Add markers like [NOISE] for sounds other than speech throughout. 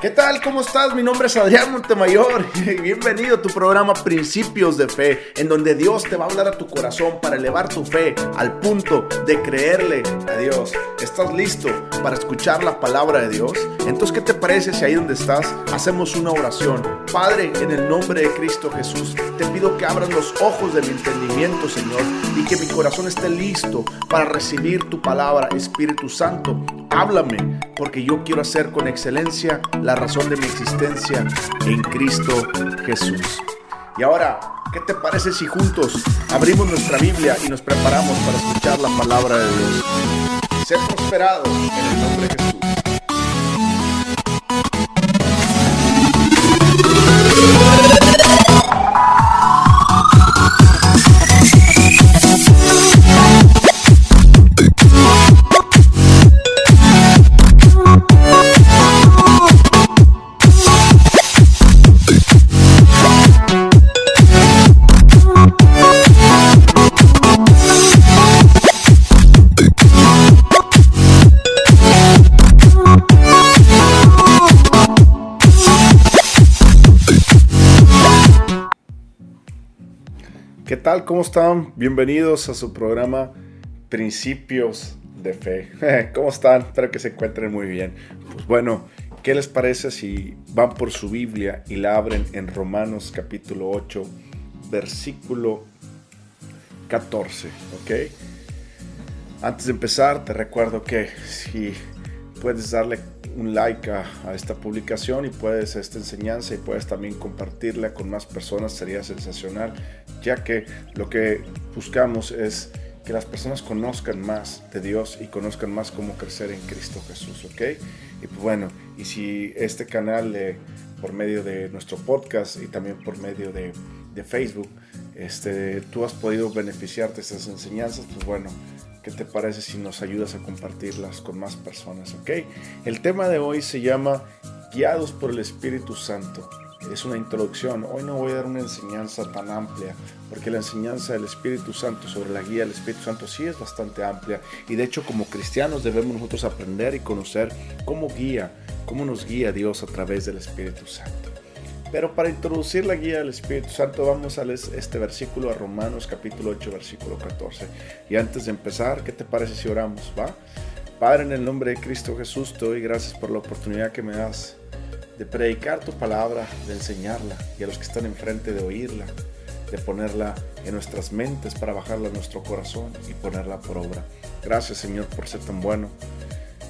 ¿Qué tal? ¿Cómo estás? Mi nombre es Adrián Montemayor y [LAUGHS] bienvenido a tu programa Principios de Fe, en donde Dios te va a hablar a tu corazón para elevar tu fe al punto de creerle a Dios. ¿Estás listo para escuchar la palabra de Dios? Entonces, ¿qué te parece si ahí donde estás hacemos una oración? Padre, en el nombre de Cristo Jesús, te pido que abras los ojos de mi entendimiento, Señor, y que mi corazón esté listo para recibir tu palabra, Espíritu Santo. Háblame, porque yo quiero hacer con excelencia la razón de mi existencia en Cristo Jesús. Y ahora, ¿qué te parece si juntos abrimos nuestra Biblia y nos preparamos para escuchar la palabra de Dios? Ser prosperado en el nombre de Jesús. Tal? ¿Cómo están? Bienvenidos a su programa Principios de Fe. [LAUGHS] ¿Cómo están? Espero que se encuentren muy bien. Pues bueno, ¿qué les parece si van por su Biblia y la abren en Romanos capítulo 8, versículo 14? ¿Ok? Antes de empezar, te recuerdo que si puedes darle un like a, esta publicación y puedes esta enseñanza y puedes también compartirla con más personas sería sensacional ya que lo que buscamos es que las personas conozcan más de Dios y conozcan más cómo crecer en Cristo Jesús, ¿ok? Y pues bueno, y si este canal por medio de nuestro podcast y también por medio de, de Facebook, este, tú has podido beneficiarte de estas enseñanzas, pues bueno, ¿qué te parece si nos ayudas a compartirlas con más personas, ok? El tema de hoy se llama Guiados por el Espíritu Santo es una introducción. Hoy no voy a dar una enseñanza tan amplia, porque la enseñanza del Espíritu Santo sobre la guía del Espíritu Santo sí es bastante amplia. Y de hecho como cristianos debemos nosotros aprender y conocer cómo guía, cómo nos guía Dios a través del Espíritu Santo. Pero para introducir la guía del Espíritu Santo vamos a leer este versículo a Romanos capítulo 8 versículo 14. Y antes de empezar, ¿qué te parece si oramos? ¿Va? Padre, en el nombre de Cristo Jesús, te doy gracias por la oportunidad que me das de predicar tu palabra, de enseñarla y a los que están enfrente de oírla, de ponerla en nuestras mentes para bajarla a nuestro corazón y ponerla por obra. Gracias Señor por ser tan bueno.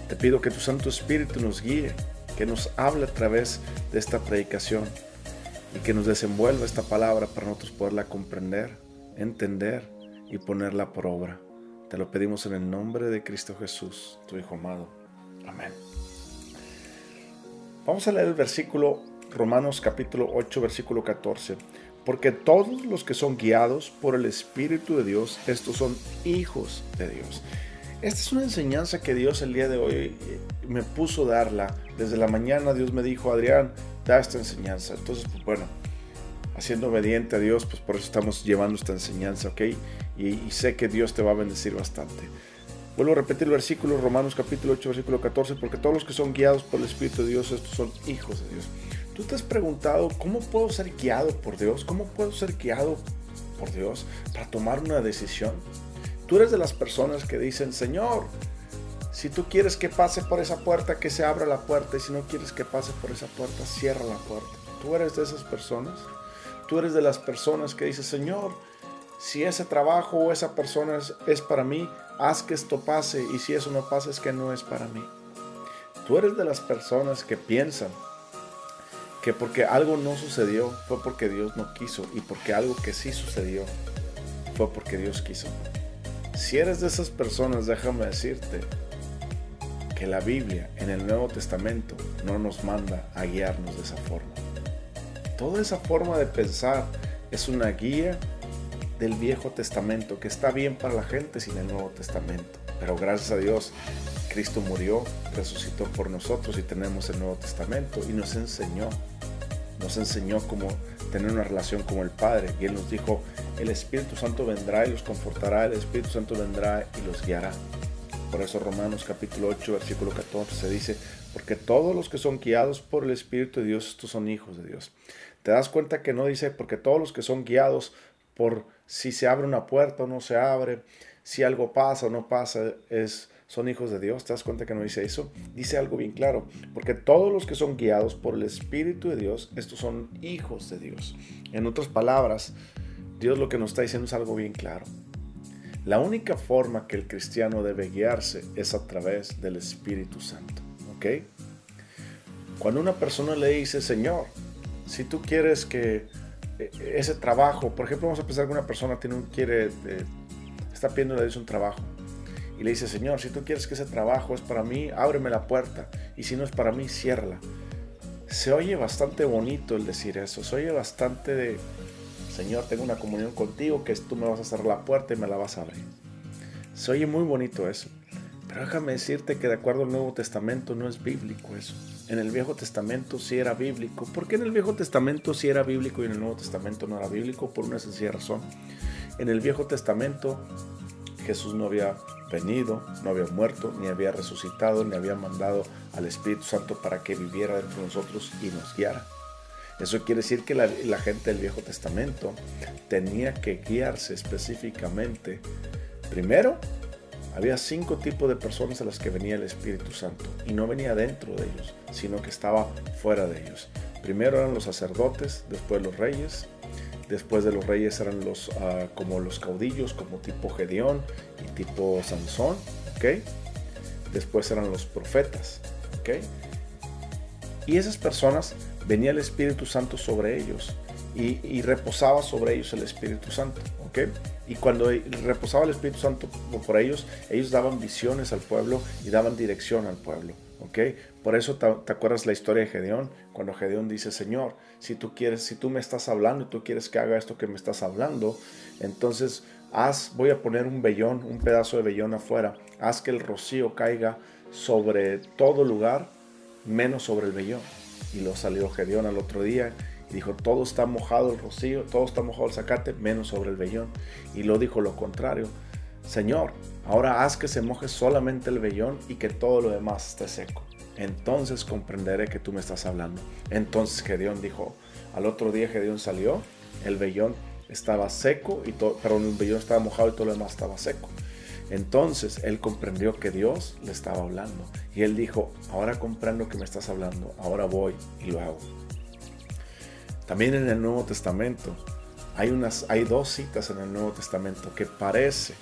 Te pido que tu Santo Espíritu nos guíe, que nos hable a través de esta predicación y que nos desenvuelva esta palabra para nosotros poderla comprender, entender y ponerla por obra. Te lo pedimos en el nombre de Cristo Jesús, tu Hijo amado. Amén. Vamos a leer el versículo Romanos capítulo 8, versículo 14. Porque todos los que son guiados por el Espíritu de Dios, estos son hijos de Dios. Esta es una enseñanza que Dios el día de hoy eh, me puso darla. Desde la mañana Dios me dijo, Adrián, da esta enseñanza. Entonces, pues bueno, haciendo obediente a Dios, pues por eso estamos llevando esta enseñanza, ¿ok? Y sé que Dios te va a bendecir bastante. Vuelvo a repetir el versículo, Romanos capítulo 8, versículo 14, porque todos los que son guiados por el Espíritu de Dios, estos son hijos de Dios. ¿Tú te has preguntado cómo puedo ser guiado por Dios? ¿Cómo puedo ser guiado por Dios para tomar una decisión? Tú eres de las personas que dicen, Señor, si tú quieres que pase por esa puerta, que se abra la puerta, y si no quieres que pase por esa puerta, cierra la puerta. ¿Tú eres de esas personas? Tú eres de las personas que dicen, Señor, si ese trabajo o esa persona es, para mí, haz que esto pase y si eso no pasa es que no es para mí. Tú eres de las personas que piensan que porque algo no sucedió fue porque Dios no quiso y porque algo que sí sucedió fue porque Dios quiso. Si eres de esas personas, déjame decirte que la Biblia en el Nuevo Testamento no nos manda a guiarnos de esa forma. Toda esa forma de pensar es una guía del Viejo Testamento, que está bien para la gente sin el Nuevo Testamento. Pero gracias a Dios, Cristo murió, resucitó por nosotros y tenemos el Nuevo Testamento y nos enseñó, nos enseñó cómo tener una relación con el Padre. Y Él nos dijo, el Espíritu Santo vendrá y los confortará, el Espíritu Santo vendrá y los guiará. Por eso Romanos capítulo 8, versículo 14 dice, porque todos los que son guiados por el Espíritu de Dios, estos son hijos de Dios. Te das cuenta que no dice, porque todos los que son guiados por si se abre una puerta o no se abre, si algo pasa o no pasa, es, son hijos de Dios. ¿Te das cuenta que no dice eso? Dice algo bien claro, porque todos los que son guiados por el Espíritu de Dios, estos son hijos de Dios. En otras palabras, Dios lo que nos está diciendo es algo bien claro. La única forma que el cristiano debe guiarse es a través del Espíritu Santo. ¿Ok? Cuando una persona le dice, Señor, si tú quieres que ese trabajo, por ejemplo, vamos a pensar que una persona tiene un, quiere, eh, está pidiendo Dios un trabajo y le dice, Señor, si tú quieres que ese trabajo es para mí, ábreme la puerta y si no es para mí, ciérrala. Se oye bastante bonito el decir eso, se oye bastante de, Señor, tengo una comunión contigo, que tú me vas a cerrar la puerta y me la vas a abrir. Se oye muy bonito eso. Pero déjame decirte que de acuerdo al Nuevo Testamento no es bíblico eso. En el Viejo Testamento sí era bíblico. ¿Por qué en el Viejo Testamento sí era bíblico y en el Nuevo Testamento no era bíblico? Por una sencilla razón. En el Viejo Testamento Jesús no había venido, no había muerto, ni había resucitado, ni había mandado al Espíritu Santo para que viviera dentro de nosotros y nos guiara. Eso quiere decir que la, gente del Viejo Testamento tenía que guiarse específicamente. Primero, había cinco tipos de personas a las que venía el Espíritu Santo y no venía dentro de ellos, sino que estaba fuera de ellos. Primero eran los sacerdotes, después los reyes, después de los reyes eran los ah, como los caudillos, como tipo Gedeón y tipo Sansón, ¿ok? Después eran los profetas, ¿ok? Y esas personas venía el Espíritu Santo sobre ellos y, reposaba sobre ellos el Espíritu Santo. ¿ok? Y cuando reposaba el Espíritu Santo por ellos, ellos daban visiones al pueblo y daban dirección al pueblo. ¿ok? Por eso te, acuerdas la historia de Gedeón, cuando Gedeón dice, Señor, si tú quieres, si tú me estás hablando y tú quieres que haga esto que me estás hablando, entonces haz, voy a poner un vellón, un pedazo de vellón afuera, haz que el rocío caiga sobre todo lugar, menos sobre el vellón. Y lo salió Gedeón al otro día dijo, todo está mojado el rocío, todo está mojado el zacate, menos sobre el vellón. Y lo dijo lo contrario, Señor, ahora haz que se moje solamente el vellón y que todo lo demás esté seco. Entonces comprenderé que tú me estás hablando. Entonces Gedeón dijo, al otro día Gedeón salió, el vellón estaba seco, y todo, perdón, el vellón estaba mojado y todo lo demás estaba seco. Entonces él comprendió que Dios le estaba hablando. Y él dijo, ahora comprendo que me estás hablando, ahora voy y lo hago. También en el Nuevo Testamento hay, unas, hay dos citas en el Nuevo Testamento que parece,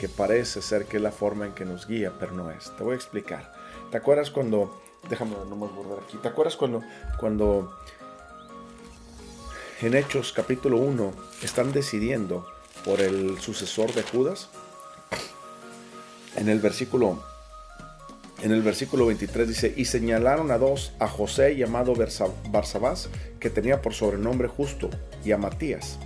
que parece ser que es la forma en que nos guía, pero no es. Te voy a explicar. ¿Te acuerdas cuando, déjame no me borrar aquí, ¿te acuerdas cuando, cuando en Hechos capítulo 1 están decidiendo por el sucesor de Judas? en el versículo en el versículo 23 dice, y señalaron a dos, a José llamado Barsabás, que tenía por sobrenombre justo, y a Matías.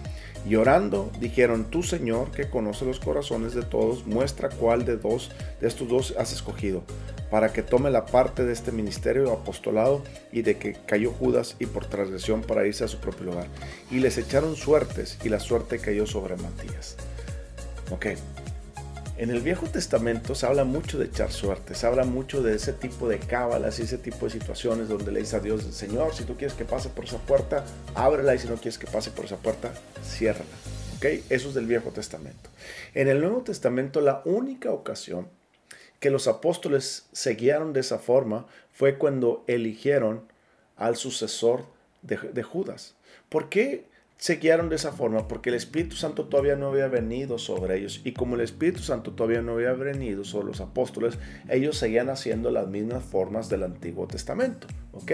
Y orando, dijeron, tú Señor, que conoce los corazones de todos, muestra cuál de dos de estos dos has escogido, para que tome la parte de este ministerio apostolado y de que cayó Judas y por transgresión para irse a su propio lugar. Y les echaron suertes, y la suerte cayó sobre Matías. Ok, en el Viejo Testamento se habla mucho de echar suerte, se habla mucho de ese tipo de cábalas y ese tipo de situaciones donde le dice a Dios, Señor, si tú quieres que pase por esa puerta, ábrela y si no quieres que pase por esa puerta, ciérrala. ¿Ok? Eso es del Viejo Testamento. En el Nuevo Testamento la única ocasión que los apóstoles se guiaron de esa forma fue cuando eligieron al sucesor de, de Judas. ¿Por qué? Se guiaron de esa forma porque el Espíritu Santo todavía no había venido sobre ellos y como el Espíritu Santo todavía no había venido sobre los apóstoles, ellos seguían haciendo las mismas formas del Antiguo Testamento, ¿ok?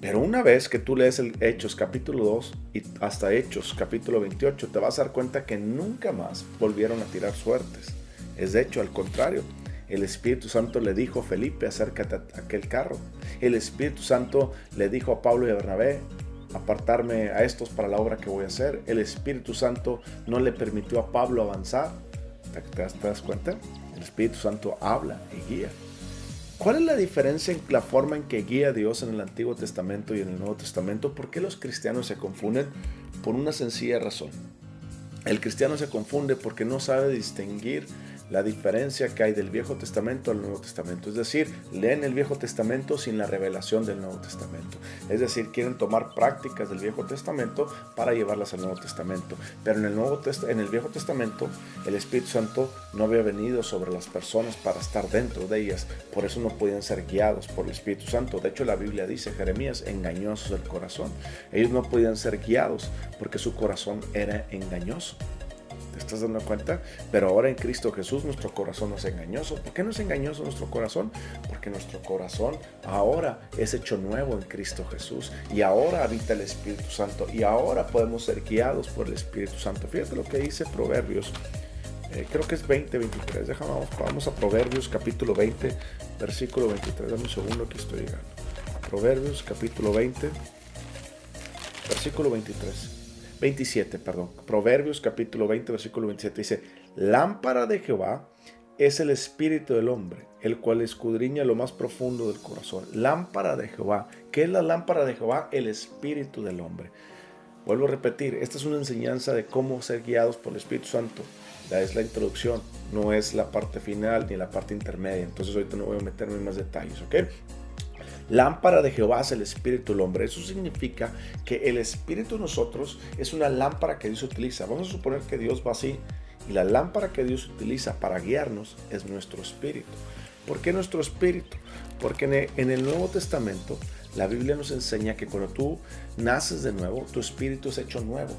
Pero una vez que tú lees el Hechos capítulo 2 y hasta Hechos capítulo 28, te vas a dar cuenta que nunca más volvieron a tirar suertes. Es de hecho al contrario. El Espíritu Santo le dijo a Felipe, acércate a aquel carro. El Espíritu Santo le dijo a Pablo y a Bernabé, apartarme a estos para la obra que voy a hacer. El Espíritu Santo no le permitió a Pablo avanzar. ¿Te, das, cuenta? El Espíritu Santo habla y guía. ¿Cuál es la diferencia en la forma en que guía Dios en el Antiguo Testamento y en el Nuevo Testamento? ¿Por qué los cristianos se confunden? Por una sencilla razón. El cristiano se confunde porque no sabe distinguir la diferencia que hay del Viejo Testamento al Nuevo Testamento. Es decir, leen el Viejo Testamento sin la revelación del Nuevo Testamento. Es decir, quieren tomar prácticas del Viejo Testamento para llevarlas al Nuevo Testamento. Pero en el, Nuevo en el Viejo Testamento el Espíritu Santo no había venido sobre las personas para estar dentro de ellas. Por eso no podían ser guiados por el Espíritu Santo. De hecho, la Biblia dice, Jeremías, engañosos del corazón. Ellos no podían ser guiados porque su corazón era engañoso. ¿Te estás dando cuenta? Pero ahora en Cristo Jesús nuestro corazón no es engañoso. ¿Por qué no es engañoso nuestro corazón? Porque nuestro corazón ahora es hecho nuevo en Cristo Jesús. Y ahora habita el Espíritu Santo. Y ahora podemos ser guiados por el Espíritu Santo. Fíjate lo que dice Proverbios. Eh, creo que es 20, 23. Déjame, vamos, vamos a Proverbios capítulo 20, versículo 23. Dame un segundo que estoy llegando. Proverbios capítulo 20, versículo 23. 27, perdón. Proverbios capítulo 20, versículo 27 dice, lámpara de Jehová es el espíritu del hombre, el cual escudriña lo más profundo del corazón. Lámpara de Jehová. ¿Qué es la lámpara de Jehová? El espíritu del hombre. Vuelvo a repetir, esta es una enseñanza de cómo ser guiados por el Espíritu Santo. Ya es la introducción, no es la parte final ni la parte intermedia. Entonces ahorita no voy a meterme en más detalles, ¿ok? Lámpara de Jehová es el Espíritu del hombre. Eso significa que el Espíritu de nosotros es una lámpara que Dios utiliza. Vamos a suponer que Dios va así y la lámpara que Dios utiliza para guiarnos es nuestro Espíritu. ¿Por qué nuestro Espíritu? Porque en el Nuevo Testamento la Biblia nos enseña que cuando tú naces de nuevo, tu Espíritu es hecho nuevo.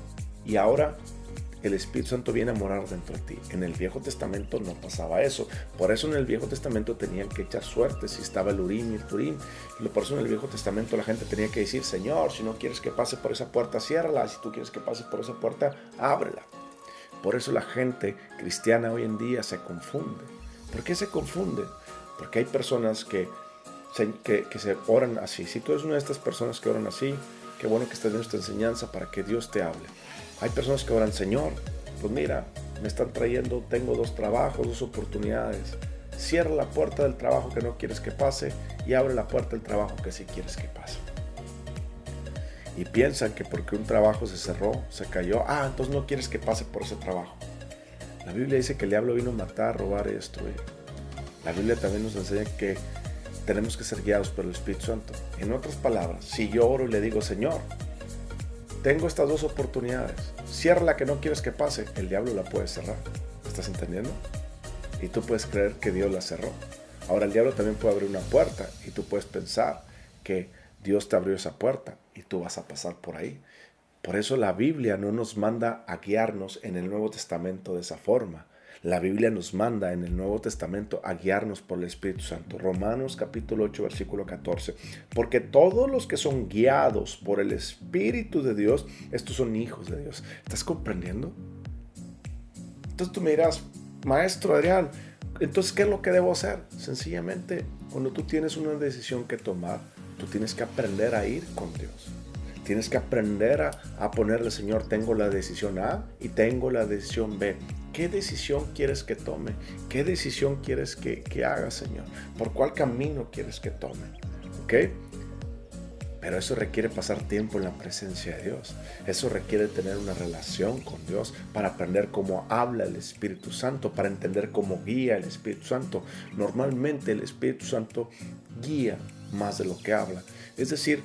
Y ahora el Espíritu Santo viene a morar dentro de ti. En el Viejo Testamento no pasaba eso. Por eso en el Viejo Testamento tenían que echar suerte si estaba el Urim y el Turim. Por eso en el Viejo Testamento la gente tenía que decir, Señor, si no quieres que pase por esa puerta, ciérrala. Si tú quieres que pase por esa puerta, ábrela. Por eso la gente cristiana hoy en día se confunde. ¿Por qué se confunde? Porque hay personas que se, que, se oran así. Si tú eres una de estas personas que oran así, qué bueno que estés en esta enseñanza para que Dios te hable. Hay personas que oran, Señor, pues mira, me están trayendo, tengo dos trabajos, dos oportunidades. Cierra la puerta del trabajo que no quieres que pase y abre la puerta del trabajo que sí quieres que pase. Y piensan que porque un trabajo se cerró, se cayó, ah, entonces no quieres que pase por ese trabajo. La Biblia dice que el diablo vino a matar, robar y destruir. La Biblia también nos enseña que tenemos que ser guiados por el Espíritu Santo. En otras palabras, si yo oro y le digo, Señor, tengo estas dos oportunidades. Cierra la que no quieres que pase. El diablo la puede cerrar. ¿Estás entendiendo? Y tú puedes creer que Dios la cerró. Ahora el diablo también puede abrir una puerta y tú puedes pensar que Dios te abrió esa puerta y tú vas a pasar por ahí. Por eso la Biblia no nos manda a guiarnos en el Nuevo Testamento de esa forma. La Biblia nos manda en el Nuevo Testamento a guiarnos por el Espíritu Santo. Romanos capítulo 8 versículo 14. Porque todos los que son guiados por el Espíritu de Dios, estos son hijos de Dios. ¿Estás comprendiendo? Entonces tú me dirás, maestro Adrián, entonces ¿qué es lo que debo hacer? Sencillamente, cuando tú tienes una decisión que tomar, tú tienes que aprender a ir con Dios. Tienes que aprender a, a ponerle, Señor, tengo la decisión A y tengo la decisión B. ¿Qué decisión quieres que tome? ¿Qué decisión quieres que, haga, Señor? ¿Por cuál camino quieres que tome? ¿Ok? Pero eso requiere pasar tiempo en la presencia de Dios. Eso requiere tener una relación con Dios para aprender cómo habla el Espíritu Santo, para entender cómo guía el Espíritu Santo. Normalmente el Espíritu Santo guía más de lo que habla. Es decir,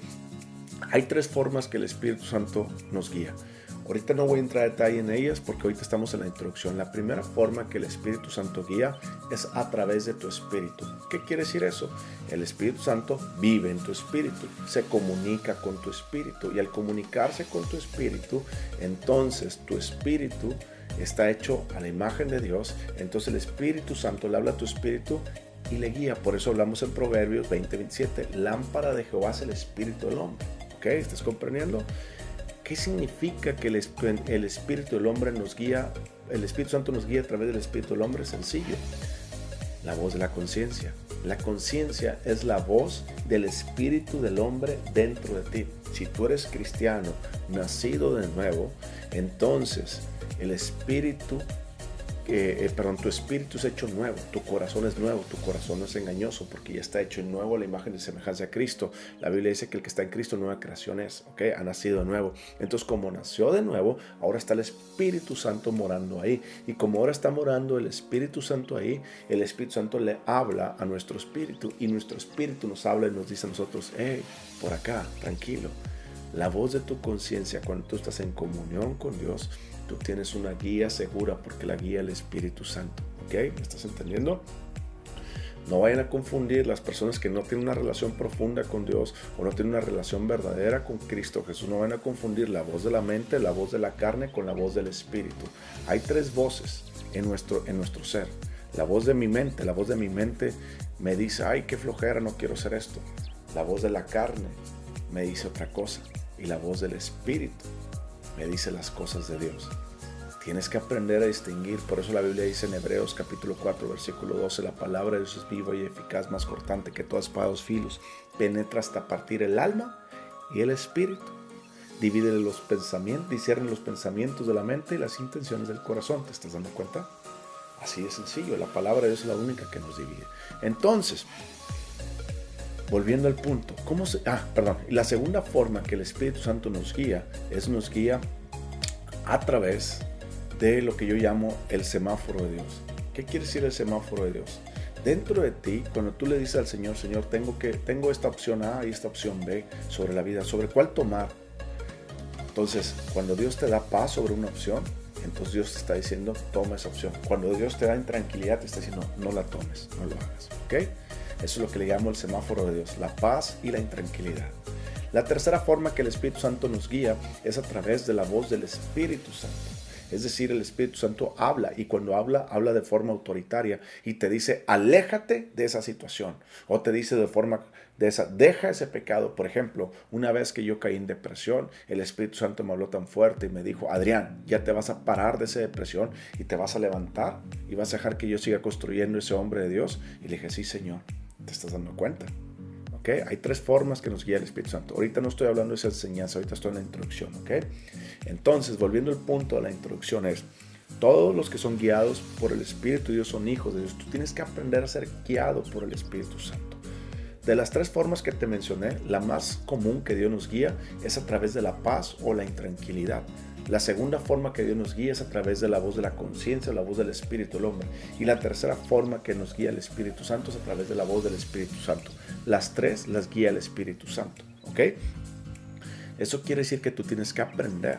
hay tres formas que el Espíritu Santo nos guía. Ahorita no voy a entrar a detalle en ellas porque ahorita estamos en la introducción. La primera forma que el Espíritu Santo guía es a través de tu espíritu. ¿Qué quiere decir eso? El Espíritu Santo vive en tu espíritu, se comunica con tu espíritu y al comunicarse con tu espíritu, entonces tu espíritu está hecho a la imagen de Dios. Entonces el Espíritu Santo le habla a tu espíritu y le guía. Por eso hablamos en Proverbios 20:27. Lámpara de Jehová es el espíritu del hombre. ¿Ok? ¿Estás comprendiendo? ¿Qué significa que el, Espíritu del hombre nos guía, el Espíritu Santo nos guía a través del Espíritu del hombre? Sencillo. La voz de la conciencia. La conciencia es la voz del Espíritu del hombre dentro de ti. Si tú eres cristiano, nacido de nuevo, entonces el Espíritu eh, perdón, tu espíritu es hecho nuevo, tu corazón es nuevo, tu corazón no es engañoso porque ya está hecho nuevo la imagen y semejanza a Cristo. La Biblia dice que el que está en Cristo nueva creación es, ¿ok? Ha nacido de nuevo. Entonces, como nació de nuevo, ahora está el Espíritu Santo morando ahí. Y como ahora está morando el Espíritu Santo ahí, el Espíritu Santo le habla a nuestro espíritu y nuestro espíritu nos habla y nos dice a nosotros, hey, por acá, tranquilo. La voz de tu conciencia cuando tú estás en comunión con Dios tú tienes una guía segura porque la guía el Espíritu Santo. ¿Ok? ¿Me estás entendiendo? No vayan a confundir las personas que no tienen una relación profunda con Dios o no tienen una relación verdadera con Cristo Jesús. No vayan a confundir la voz de la mente, la voz de la carne con la voz del Espíritu. Hay tres voces en nuestro, en nuestro ser. La voz de mi mente, la voz de mi mente me dice, ay, qué flojera, no quiero hacer esto. La voz de la carne me dice otra cosa. Y la voz del Espíritu me dice las cosas de Dios. Tienes que aprender a distinguir, por eso la Biblia dice en Hebreos capítulo 4 versículo 12, la palabra de Dios es viva y eficaz, más cortante que todas espadas filos, penetra hasta partir el alma y el espíritu, divide los pensamientos, discierne los pensamientos de la mente y las intenciones del corazón, ¿te estás dando cuenta? Así de sencillo, la palabra de Dios es la única que nos divide. Entonces, volviendo al punto, ¿cómo se, ah, perdón, la segunda forma que el Espíritu Santo nos guía es nos guía a través de lo que yo llamo el semáforo de Dios. ¿Qué quiere decir el semáforo de Dios? Dentro de ti, cuando tú le dices al Señor, Señor, tengo que tengo esta opción A y esta opción B sobre la vida, sobre cuál tomar. Entonces, cuando Dios te da paz sobre una opción, entonces Dios te está diciendo, toma esa opción. Cuando Dios te da intranquilidad, te está diciendo, no la tomes, no lo hagas. ¿Ok? Eso es lo que le llamo el semáforo de Dios, la paz y la intranquilidad. La tercera forma que el Espíritu Santo nos guía es a través de la voz del Espíritu Santo. Es decir, el Espíritu Santo habla y cuando habla, habla de forma autoritaria y te dice, aléjate de esa situación. O te dice de forma de esa, deja ese pecado. Por ejemplo, una vez que yo caí en depresión, el Espíritu Santo me habló tan fuerte y me dijo, Adrián, ya te vas a parar de esa depresión y te vas a levantar y vas a dejar que yo siga construyendo ese hombre de Dios. Y le dije, sí, Señor te estás dando cuenta. ¿ok? Hay tres formas que nos guía el Espíritu Santo. Ahorita no estoy hablando de esa enseñanza, ahorita estoy en la introducción. ¿ok? Entonces, volviendo al punto de la introducción es, todos los que son guiados por el Espíritu de Dios son hijos de Dios. Tú tienes que aprender a ser guiado por el Espíritu Santo. De las tres formas que te mencioné, la más común que Dios nos guía es a través de la paz o la intranquilidad. La segunda forma que Dios nos guía es a través de la voz de la conciencia, la voz del Espíritu del hombre. Y la tercera forma que nos guía el Espíritu Santo es a través de la voz del Espíritu Santo. Las tres las guía el Espíritu Santo. ¿Ok? Eso quiere decir que tú tienes que aprender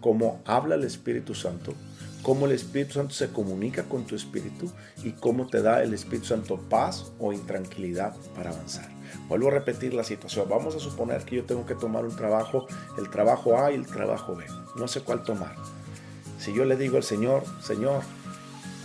cómo habla el Espíritu Santo, cómo el Espíritu Santo se comunica con tu espíritu y cómo te da el Espíritu Santo paz o intranquilidad para avanzar. Vuelvo a repetir la situación. Vamos a suponer que yo tengo que tomar un trabajo, el trabajo A y el trabajo B. No sé cuál tomar. Si yo le digo al Señor, Señor,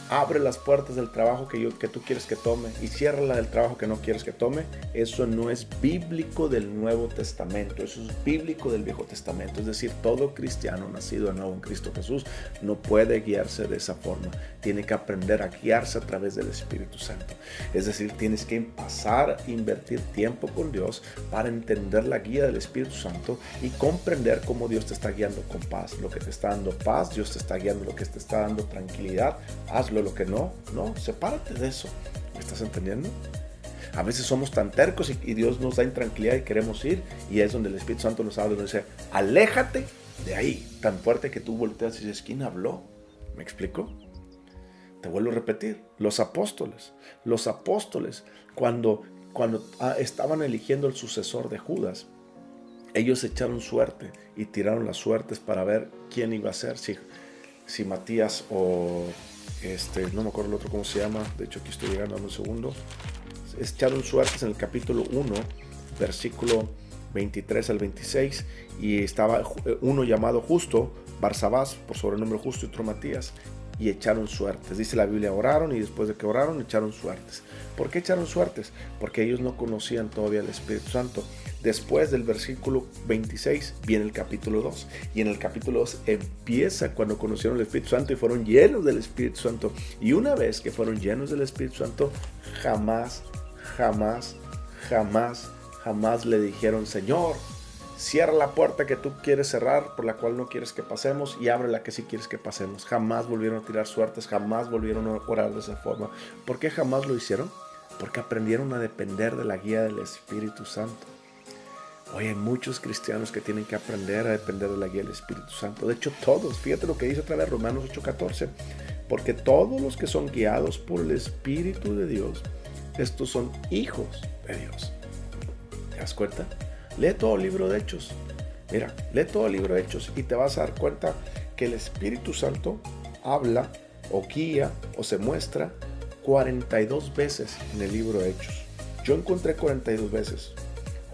abre las puertas del trabajo que, yo, que tú quieres que tome y cierra la del trabajo que no quieres que tome, eso no es bíblico del Nuevo Testamento, eso es bíblico del Viejo Testamento. Es decir, todo cristiano nacido de nuevo en Cristo Jesús no puede guiarse de esa forma. Tiene que aprender a guiarse a través del Espíritu Santo. Es decir, tienes que pasar invertir tiempo con Dios para entender la guía del Espíritu Santo y comprender cómo Dios te está guiando con paz. Lo que te está dando paz, Dios te está guiando, lo que te está dando tranquilidad, hazlo lo que no, no, sepárate de eso. ¿Me estás entendiendo? A veces somos tan tercos y, Dios nos da intranquilidad y queremos ir y es donde el Espíritu Santo nos habla y nos dice, aléjate de ahí, tan fuerte que tú volteas y dices, ¿quién habló? ¿Me explico? Te vuelvo a repetir, los apóstoles, los apóstoles, cuando, cuando ah, estaban eligiendo el sucesor de Judas, ellos echaron suerte y tiraron las suertes para ver quién iba a ser, si, si Matías o este, no me acuerdo el otro cómo se llama, de hecho aquí estoy llegando a un segundo. Echaron suertes en el capítulo 1, versículo 23 al 26, y estaba eh, uno llamado Justo, Barsabás, por sobrenombre Justo, y otro Matías, y echaron suertes. Dice la Biblia, oraron y después de que oraron, echaron suertes. ¿Por qué echaron suertes? Porque ellos no conocían todavía el Espíritu Santo. Después del versículo 26 viene el capítulo 2. Y en el capítulo 2 empieza cuando conocieron el Espíritu Santo y fueron llenos del Espíritu Santo. Y una vez que fueron llenos del Espíritu Santo, jamás, jamás, jamás, jamás le dijeron, Señor, Cierra la puerta que tú quieres cerrar, por la cual no quieres que pasemos, y abre la que sí quieres que pasemos. Jamás volvieron a tirar suertes, jamás volvieron a orar de esa forma. ¿Por qué jamás lo hicieron? Porque aprendieron a depender de la guía del Espíritu Santo. Hoy hay muchos cristianos que tienen que aprender a depender de la guía del Espíritu Santo. De hecho, todos. Fíjate lo que dice otra vez Romanos 8:14. Porque todos los que son guiados por el Espíritu de Dios, estos son hijos de Dios. ¿Te das cuenta? Lee todo el libro de Hechos. Mira, lee todo el libro de Hechos y te vas a dar cuenta que el Espíritu Santo habla o guía o se muestra 42 veces en el libro de Hechos. Yo encontré 42 veces.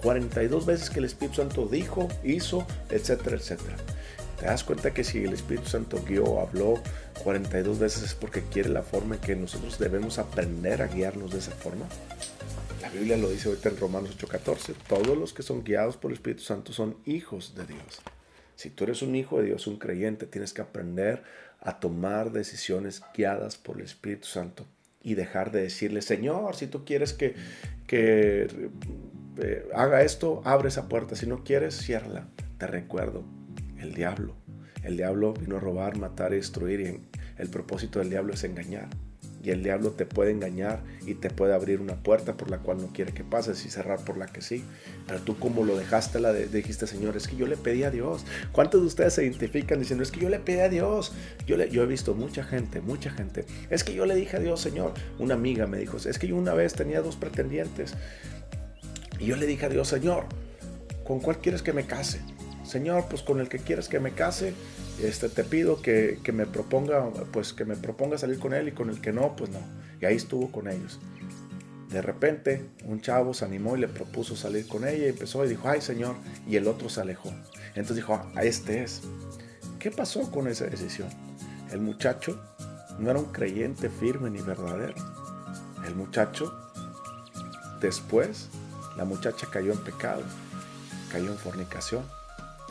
42 veces que el Espíritu Santo dijo, hizo, etcétera, etcétera. ¿Te das cuenta que si el Espíritu Santo guió, habló 42 veces es porque quiere la forma en que nosotros debemos aprender a guiarnos de esa forma? La Biblia lo dice ahorita en Romanos 8:14. Todos los que son guiados por el Espíritu Santo son hijos de Dios. Si tú eres un hijo de Dios, un creyente, tienes que aprender a tomar decisiones guiadas por el Espíritu Santo y dejar de decirle, Señor, si tú quieres que, que eh, haga esto, abre esa puerta. Si no quieres, ciérrala. Te recuerdo, el diablo. El diablo vino a robar, matar y destruir y el propósito del diablo es engañar y el diablo te puede engañar y te puede abrir una puerta por la cual no quiere que pases y cerrar por la que sí. Pero tú como lo dejaste, la dijiste, Señor, es que yo le pedí a Dios. ¿Cuántos de ustedes se identifican diciendo, es que yo le pedí a Dios? Yo, le, yo he visto mucha gente, mucha gente. Es que yo le dije a Dios, Señor. Una amiga me dijo, es que yo una vez tenía dos pretendientes. Y yo le dije a Dios, Señor, ¿con cuál quieres que me case? Señor, pues con el que quieres que me case, este, te pido que, me proponga, pues que me proponga salir con él y con el que no, pues no. Y ahí estuvo con ellos. De repente, un chavo se animó y le propuso salir con ella y empezó y dijo, ay Señor, y el otro se alejó. Entonces dijo, a ah, este es. ¿Qué pasó con esa decisión? El muchacho no era un creyente firme ni verdadero. El muchacho, después, la muchacha cayó en pecado, cayó en fornicación,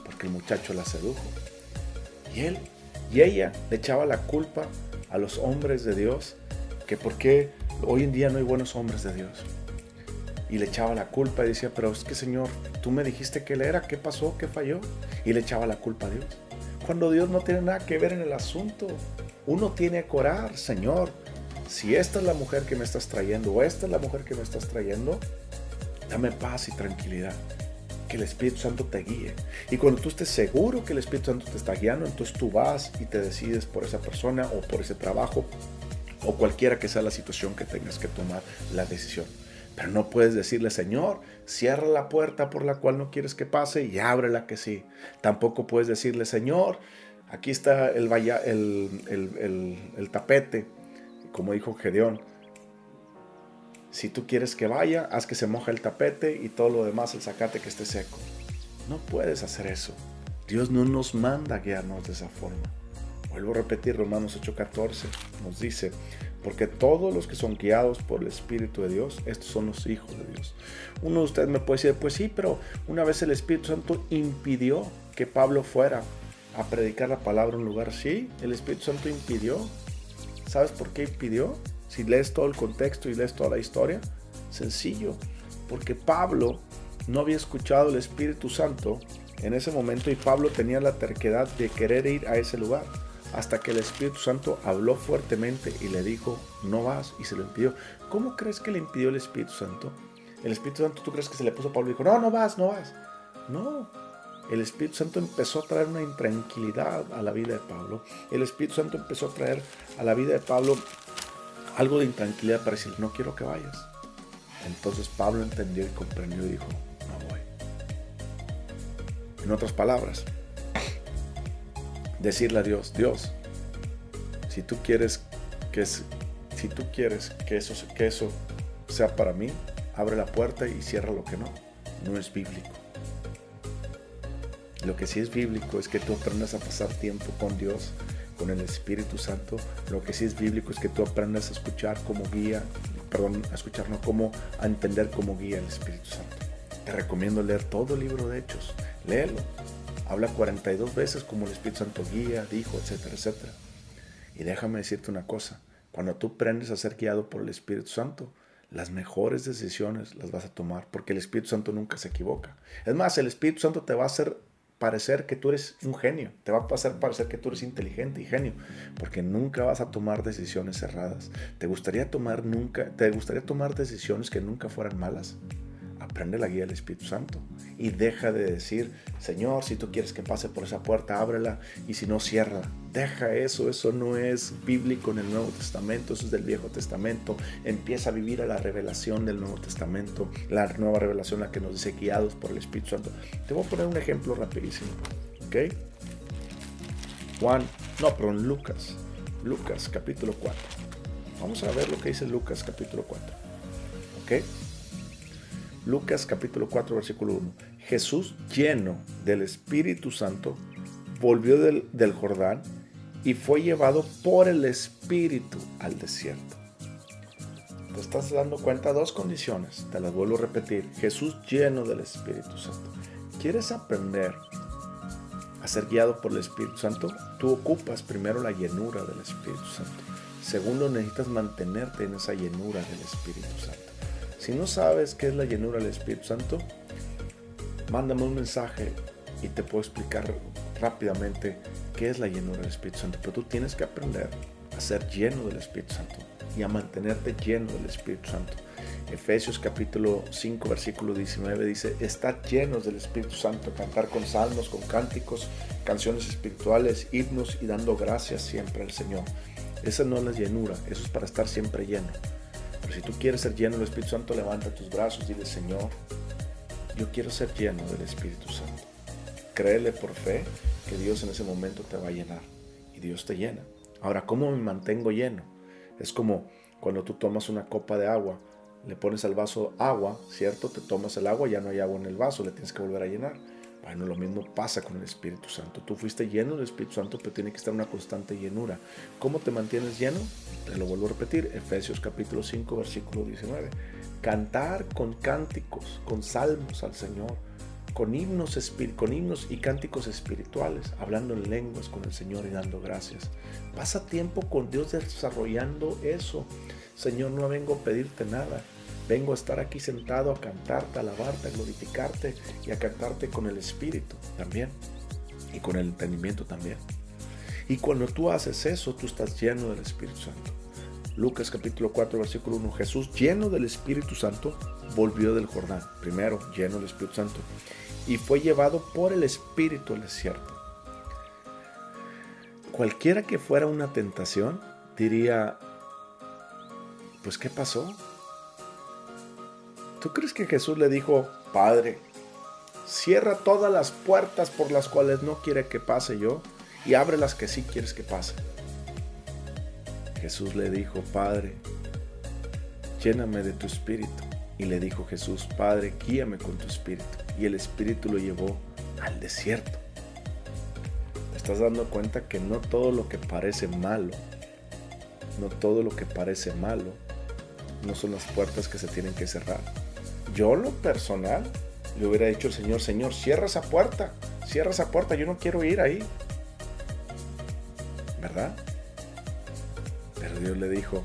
porque el muchacho la sedujo. Y él y ella le echaba la culpa a los hombres de Dios, que por qué hoy en día no hay buenos hombres de Dios. Y le echaba la culpa y decía, pero es que Señor, tú me dijiste que él era, ¿qué pasó? ¿Qué falló? Y le echaba la culpa a Dios. Cuando Dios no tiene nada que ver en el asunto, uno tiene que orar, Señor, si esta es la mujer que me estás trayendo o esta es la mujer que me estás trayendo, dame paz y tranquilidad que el Espíritu Santo te guíe. Y cuando tú estés seguro que el Espíritu Santo te está guiando, entonces tú vas y te decides por esa persona o por ese trabajo o cualquiera que sea la situación que tengas que tomar la decisión. Pero no puedes decirle, Señor, cierra la puerta por la cual no quieres que pase y abre la que sí. Tampoco puedes decirle, Señor, aquí está el, el, el, el tapete, como dijo Gedeón si tú quieres que vaya, haz que se moje el tapete y todo lo demás, el zacate que esté seco. No puedes hacer eso. Dios no nos manda guiarnos de esa forma. Vuelvo a repetir, Romanos 8:14 nos dice, porque todos los que son guiados por el Espíritu de Dios, estos son los hijos de Dios. Uno de ustedes me puede decir, pues sí, pero una vez el Espíritu Santo impidió que Pablo fuera a predicar la palabra en un lugar así. El Espíritu Santo impidió. ¿Sabes por qué impidió? Si lees todo el contexto y lees toda la historia, sencillo, porque Pablo no había escuchado el Espíritu Santo en ese momento y Pablo tenía la terquedad de querer ir a ese lugar hasta que el Espíritu Santo habló fuertemente y le dijo, no vas, y se lo impidió. ¿Cómo crees que le impidió el Espíritu Santo? El Espíritu Santo, ¿tú crees que se le puso a Pablo y dijo, no, no vas, no vas? No, el Espíritu Santo empezó a traer una intranquilidad a la vida de Pablo. El Espíritu Santo empezó a traer a la vida de Pablo algo de intranquilidad para decir, no quiero que vayas. Entonces Pablo entendió y comprendió y dijo, no voy. En otras palabras, [LAUGHS] decirle a Dios, Dios, si tú quieres que, si tú quieres que eso, que eso sea para mí, abre la puerta y cierra lo que no. No es bíblico. Lo que sí es bíblico es que tú aprendas a pasar tiempo con Dios con el Espíritu Santo. Lo que sí es bíblico es que tú aprendas a escuchar como guía, perdón, a escuchar, no como a entender como guía el Espíritu Santo. Te recomiendo leer todo el libro de Hechos, léelo. Habla 42 veces como el Espíritu Santo guía, dijo, etcétera, etcétera. Y déjame decirte una cosa, cuando tú aprendes a ser guiado por el Espíritu Santo, las mejores decisiones las vas a tomar porque el Espíritu Santo nunca se equivoca. Es más, el Espíritu Santo te va a hacer parecer que tú eres un genio, te va a hacer parecer que tú eres inteligente y genio, porque nunca vas a tomar decisiones erradas. ¿Te gustaría tomar nunca te gustaría tomar decisiones que nunca fueran malas? Aprende la guía del Espíritu Santo y deja de decir, Señor, si tú quieres que pase por esa puerta, ábrela y si no, ciérrala. Deja eso, eso no es bíblico en el Nuevo Testamento, eso es del Viejo Testamento. Empieza a vivir a la revelación del Nuevo Testamento, la nueva revelación la que nos dice guiados por el Espíritu Santo. Te voy a poner un ejemplo rapidísimo, ¿ok? Juan, no, perdón, Lucas, Lucas capítulo 4. Vamos a ver lo que dice Lucas capítulo 4, ¿ok? Lucas capítulo 4 versículo 1. Jesús lleno del Espíritu Santo volvió del, Jordán y fue llevado por el Espíritu al desierto. Te estás dando cuenta dos condiciones, te las vuelvo a repetir. Jesús lleno del Espíritu Santo. ¿Quieres aprender a ser guiado por el Espíritu Santo? Tú ocupas primero la llenura del Espíritu Santo. Segundo, necesitas mantenerte en esa llenura del Espíritu Santo. Si no sabes qué es la llenura del Espíritu Santo, mándame un mensaje y te puedo explicar rápidamente qué es la llenura del Espíritu Santo. Pero tú tienes que aprender a ser lleno del Espíritu Santo y a mantenerte lleno del Espíritu Santo. Efesios capítulo 5 versículo 19 dice, estad llenos del Espíritu Santo, cantar con salmos, con cánticos, canciones espirituales, himnos y dando gracias siempre al Señor. Esa no es la llenura, eso es para estar siempre lleno. Pero si tú quieres ser lleno del Espíritu Santo, levanta tus brazos y dile, Señor, yo quiero ser lleno del Espíritu Santo. Créele por fe que Dios en ese momento te va a llenar y Dios te llena. Ahora, ¿cómo me mantengo lleno? Es como cuando tú tomas una copa de agua, le pones al vaso agua, ¿cierto? Te tomas el agua, ya no hay agua en el vaso, le tienes que volver a llenar. Bueno, lo mismo pasa con el Espíritu Santo. Tú fuiste lleno del Espíritu Santo, pero tiene que estar una constante llenura. ¿Cómo te mantienes lleno? Te lo vuelvo a repetir, Efesios capítulo 5, versículo 19. Cantar con cánticos, con salmos al Señor, con himnos, con himnos y cánticos espirituales, hablando en lenguas con el Señor y dando gracias. Pasa tiempo con Dios desarrollando eso. Señor, no vengo a pedirte nada. Vengo a estar aquí sentado a cantarte, a alabarte, a glorificarte y a cantarte con el Espíritu también. Y con el entendimiento también. Y cuando tú haces eso, tú estás lleno del Espíritu Santo. Lucas capítulo 4, versículo 1. Jesús, lleno del Espíritu Santo, volvió del Jordán. Primero, lleno del Espíritu Santo. Y fue llevado por el Espíritu al desierto. Cualquiera que fuera una tentación, diría, pues ¿qué pasó? ¿Tú crees que Jesús le dijo, Padre, cierra todas las puertas por las cuales no quiere que pase yo y abre las que sí quieres que pase? Jesús le dijo, Padre, lléname de tu espíritu. Y le dijo Jesús, Padre, guíame con tu espíritu. Y el espíritu lo llevó al desierto. ¿Te estás dando cuenta que no todo lo que parece malo, no todo lo que parece malo, no son las puertas que se tienen que cerrar? Yo lo personal le hubiera dicho al Señor, Señor, cierra esa puerta, cierra esa puerta, yo no quiero ir ahí. ¿Verdad? Pero Dios le dijo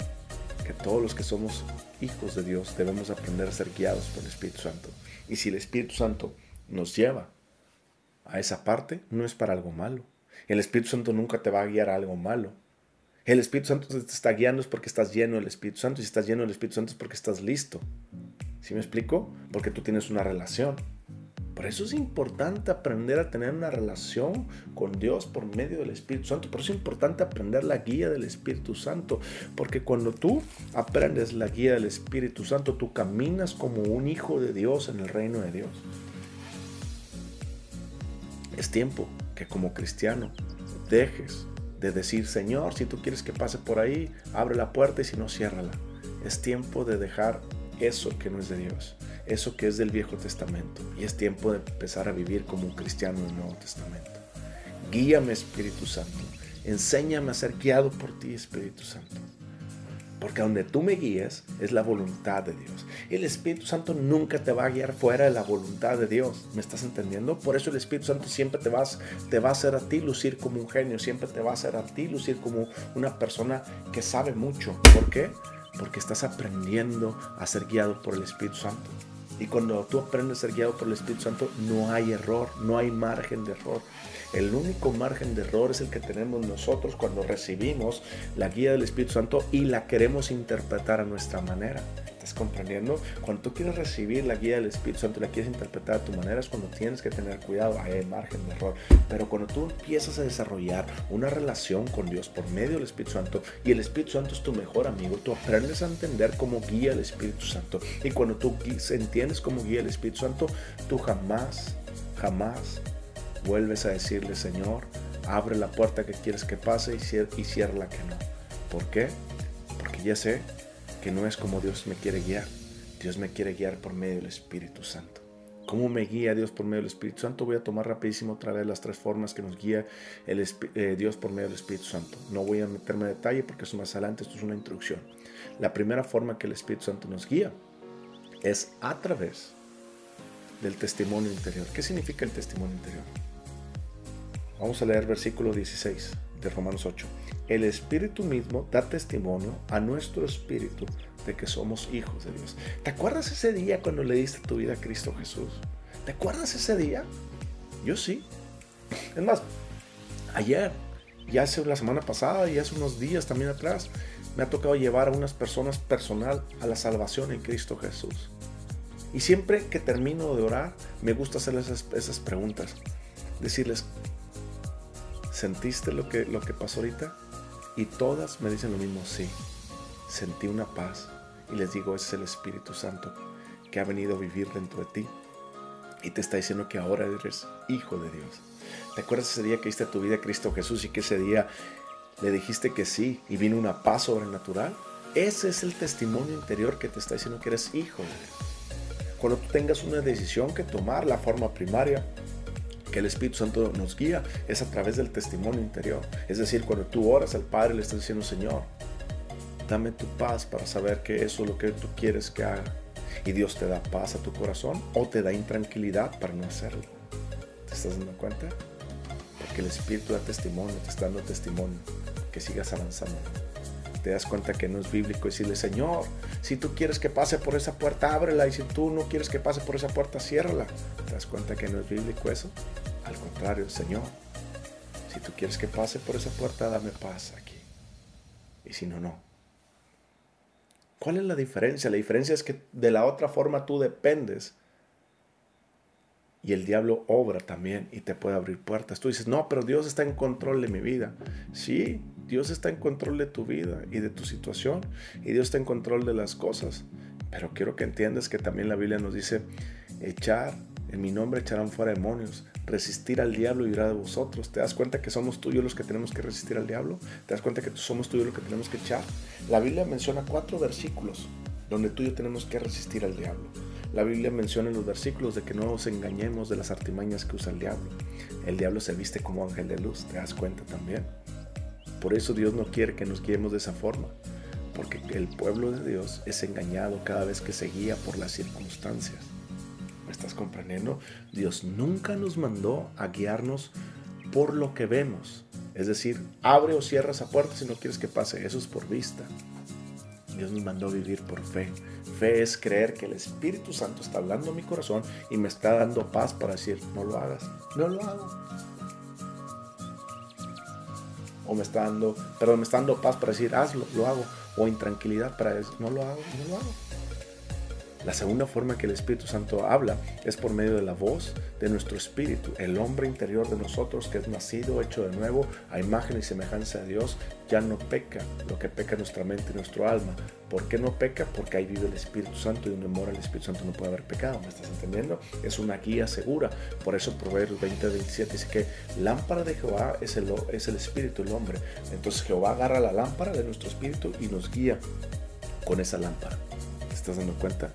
que todos los que somos hijos de Dios debemos aprender a ser guiados por el Espíritu Santo. Y si el Espíritu Santo nos lleva a esa parte, no es para algo malo. El Espíritu Santo nunca te va a guiar a algo malo. El Espíritu Santo te está guiando es porque estás lleno del Espíritu Santo. Y si estás lleno del Espíritu Santo es porque estás listo. ¿Sí me explico? Porque tú tienes una relación. Por eso es importante aprender a tener una relación con Dios por medio del Espíritu Santo. Por eso es importante aprender la guía del Espíritu Santo. Porque cuando tú aprendes la guía del Espíritu Santo, tú caminas como un hijo de Dios en el reino de Dios. Es tiempo que como cristiano dejes de decir, Señor, si tú quieres que pase por ahí, abre la puerta y si no, ciérrala. Es tiempo de dejar eso que no es de Dios eso que es del Viejo Testamento. Y es tiempo de empezar a vivir como un cristiano del Nuevo Testamento. Guíame Espíritu Santo. Enséñame a ser guiado por ti Espíritu Santo. Porque donde tú me guíes es la voluntad de Dios. El Espíritu Santo nunca te va a guiar fuera de la voluntad de Dios. ¿Me estás entendiendo? Por eso el Espíritu Santo siempre te, vas, te va a hacer a ti lucir como un genio. Siempre te va a hacer a ti lucir como una persona que sabe mucho. ¿Por qué? Porque estás aprendiendo a ser guiado por el Espíritu Santo. Y cuando tú aprendes a ser guiado por el Espíritu Santo, no hay error, no hay margen de error. El único margen de error es el que tenemos nosotros cuando recibimos la guía del Espíritu Santo y la queremos interpretar a nuestra manera comprendiendo? Cuando tú quieres recibir la guía del Espíritu Santo y la quieres interpretar a tu manera es cuando tienes que tener cuidado, hay margen de error. Pero cuando tú empiezas a desarrollar una relación con Dios por medio del Espíritu Santo y el Espíritu Santo es tu mejor amigo, tú aprendes a entender cómo guía el Espíritu Santo. Y cuando tú entiendes cómo guía el Espíritu Santo, tú jamás, jamás vuelves a decirle, Señor, abre la puerta que quieres que pase y cierra la que no. ¿Por qué? Porque ya sé que no es como Dios me quiere guiar. Dios me quiere guiar por medio del Espíritu Santo. ¿Cómo me guía Dios por medio del Espíritu Santo? Voy a tomar rapidísimo otra vez las tres formas que nos guía el eh, Dios por medio del Espíritu Santo. No voy a meterme en detalle porque eso más adelante, esto es una introducción. La primera forma que el Espíritu Santo nos guía es a través del testimonio interior. ¿Qué significa el testimonio interior? Vamos a leer versículo 16 de Romanos 8 el Espíritu mismo da testimonio a nuestro espíritu de que somos hijos de Dios. ¿Te acuerdas ese día cuando le diste tu vida a Cristo Jesús? ¿Te acuerdas ese día? Yo sí. Es más, ayer, y hace la semana pasada y hace unos días también atrás, me ha tocado llevar a unas personas personal a la salvación en Cristo Jesús. Y siempre que termino de orar, me gusta hacerles esas, esas preguntas. Decirles, ¿sentiste lo que, lo que pasó ahorita? Y todas me dicen lo mismo, sí, sentí una paz. Y les digo, es el Espíritu Santo que ha venido a vivir dentro de ti. Y te está diciendo que ahora eres hijo de Dios. ¿Te acuerdas ese día que diste tu vida a Cristo Jesús y que ese día le dijiste que sí y vino una paz sobrenatural? Ese es el testimonio interior que te está diciendo que eres hijo de Dios. Cuando tú tengas una decisión que tomar, la forma primaria, que el Espíritu Santo nos guía es a través del testimonio interior. Es decir, cuando tú oras al Padre le estás diciendo, Señor, dame tu paz para saber que eso es lo que tú quieres que haga. Y Dios te da paz a tu corazón o te da intranquilidad para no hacerlo. ¿Te estás dando cuenta? Porque el Espíritu da testimonio, te está dando testimonio, que sigas avanzando te das cuenta que no es bíblico decirle, Señor, si tú quieres que pase por esa puerta, ábrela, y si tú no quieres que pase por esa puerta, ciérrala. ¿Te das cuenta que no es bíblico eso? Al contrario, Señor, si tú quieres que pase por esa puerta, dame paz aquí. Y si no, no. ¿Cuál es la diferencia? La diferencia es que de la otra forma tú dependes y el diablo obra también y te puede abrir puertas. Tú dices, no, pero Dios está en control de mi vida. Sí, Dios está en control de tu vida y de tu situación y Dios está en control de las cosas. Pero quiero que entiendas que también la Biblia nos dice, echar, en mi nombre echarán fuera demonios, resistir al diablo y irá de vosotros. ¿Te das cuenta que somos yo los que tenemos que resistir al diablo? ¿Te das cuenta que somos yo los que tenemos que echar? La Biblia menciona cuatro versículos donde tú y yo tenemos que resistir al diablo. La Biblia menciona en los versículos de que no nos engañemos de las artimañas que usa el diablo. El diablo se viste como ángel de luz, ¿te das cuenta también? Por eso Dios no quiere que nos guiemos de esa forma, porque el pueblo de Dios es engañado cada vez que se guía por las circunstancias. ¿Me estás comprendiendo? Dios nunca nos mandó a guiarnos por lo que vemos. Es decir, abre o cierra esa puerta si no quieres que pase. Eso es por vista. Dios nos mandó a vivir por fe. Fe es creer que el Espíritu Santo está hablando a mi corazón y me está dando paz para decir, no lo hagas, no lo hago. O me está dando, perdón, me está dando paz para decir, hazlo, lo hago. O intranquilidad para decir, no lo hago, no lo hago. La segunda forma que el Espíritu Santo habla es por medio de la voz de nuestro espíritu, el hombre interior de nosotros que es nacido, hecho de nuevo, a imagen y semejanza de Dios, ya no peca lo que peca nuestra mente y nuestro alma. ¿Por qué no peca? Porque ahí vive el Espíritu Santo y donde mora el Espíritu Santo no puede haber pecado, ¿me estás entendiendo? Es una guía segura. Por eso Proverbios 20, 27 dice que lámpara de Jehová es el, es el Espíritu, el hombre. Entonces Jehová agarra la lámpara de nuestro espíritu y nos guía con esa lámpara. ¿Te estás dando cuenta?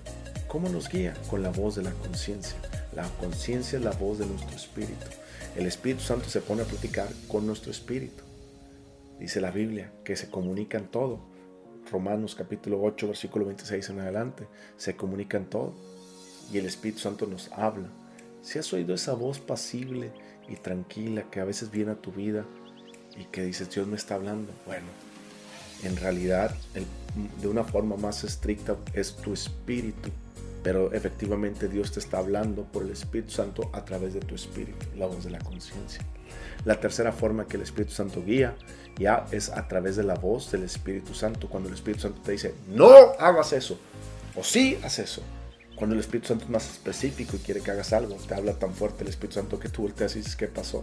¿Cómo nos guía? Con la voz de la conciencia. La conciencia es la voz de nuestro espíritu. El Espíritu Santo se pone a platicar con nuestro espíritu. Dice la Biblia que se comunican todo. Romanos capítulo 8, versículo 26 en adelante. Se comunican todo. Y el Espíritu Santo nos habla. Si has oído esa voz pasible y tranquila que a veces viene a tu vida y que dices, Dios me está hablando, bueno, en realidad de una forma más estricta es tu espíritu. Pero efectivamente Dios te está hablando por el Espíritu Santo a través de tu espíritu, la voz de la conciencia. La tercera forma que el Espíritu Santo guía ya es a través de la voz del Espíritu Santo. Cuando el Espíritu Santo te dice, no hagas eso, o sí haz eso. Cuando el Espíritu Santo es más específico y quiere que hagas algo, te habla tan fuerte el Espíritu Santo que tú volteas y dices, ¿qué pasó?